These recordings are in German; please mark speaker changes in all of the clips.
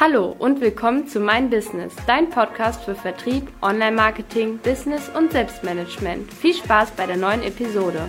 Speaker 1: Hallo und willkommen zu Mein Business, dein Podcast für Vertrieb, Online-Marketing, Business und Selbstmanagement. Viel Spaß bei der neuen Episode.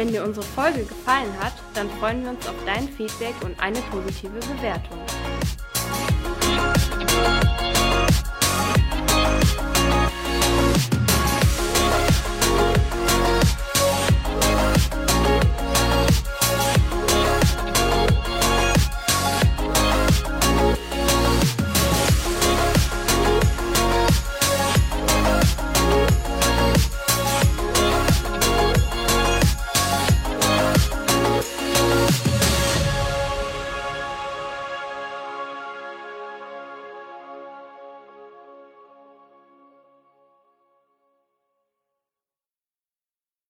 Speaker 1: Wenn dir unsere Folge gefallen hat, dann freuen wir uns auf dein Feedback und eine positive Bewertung.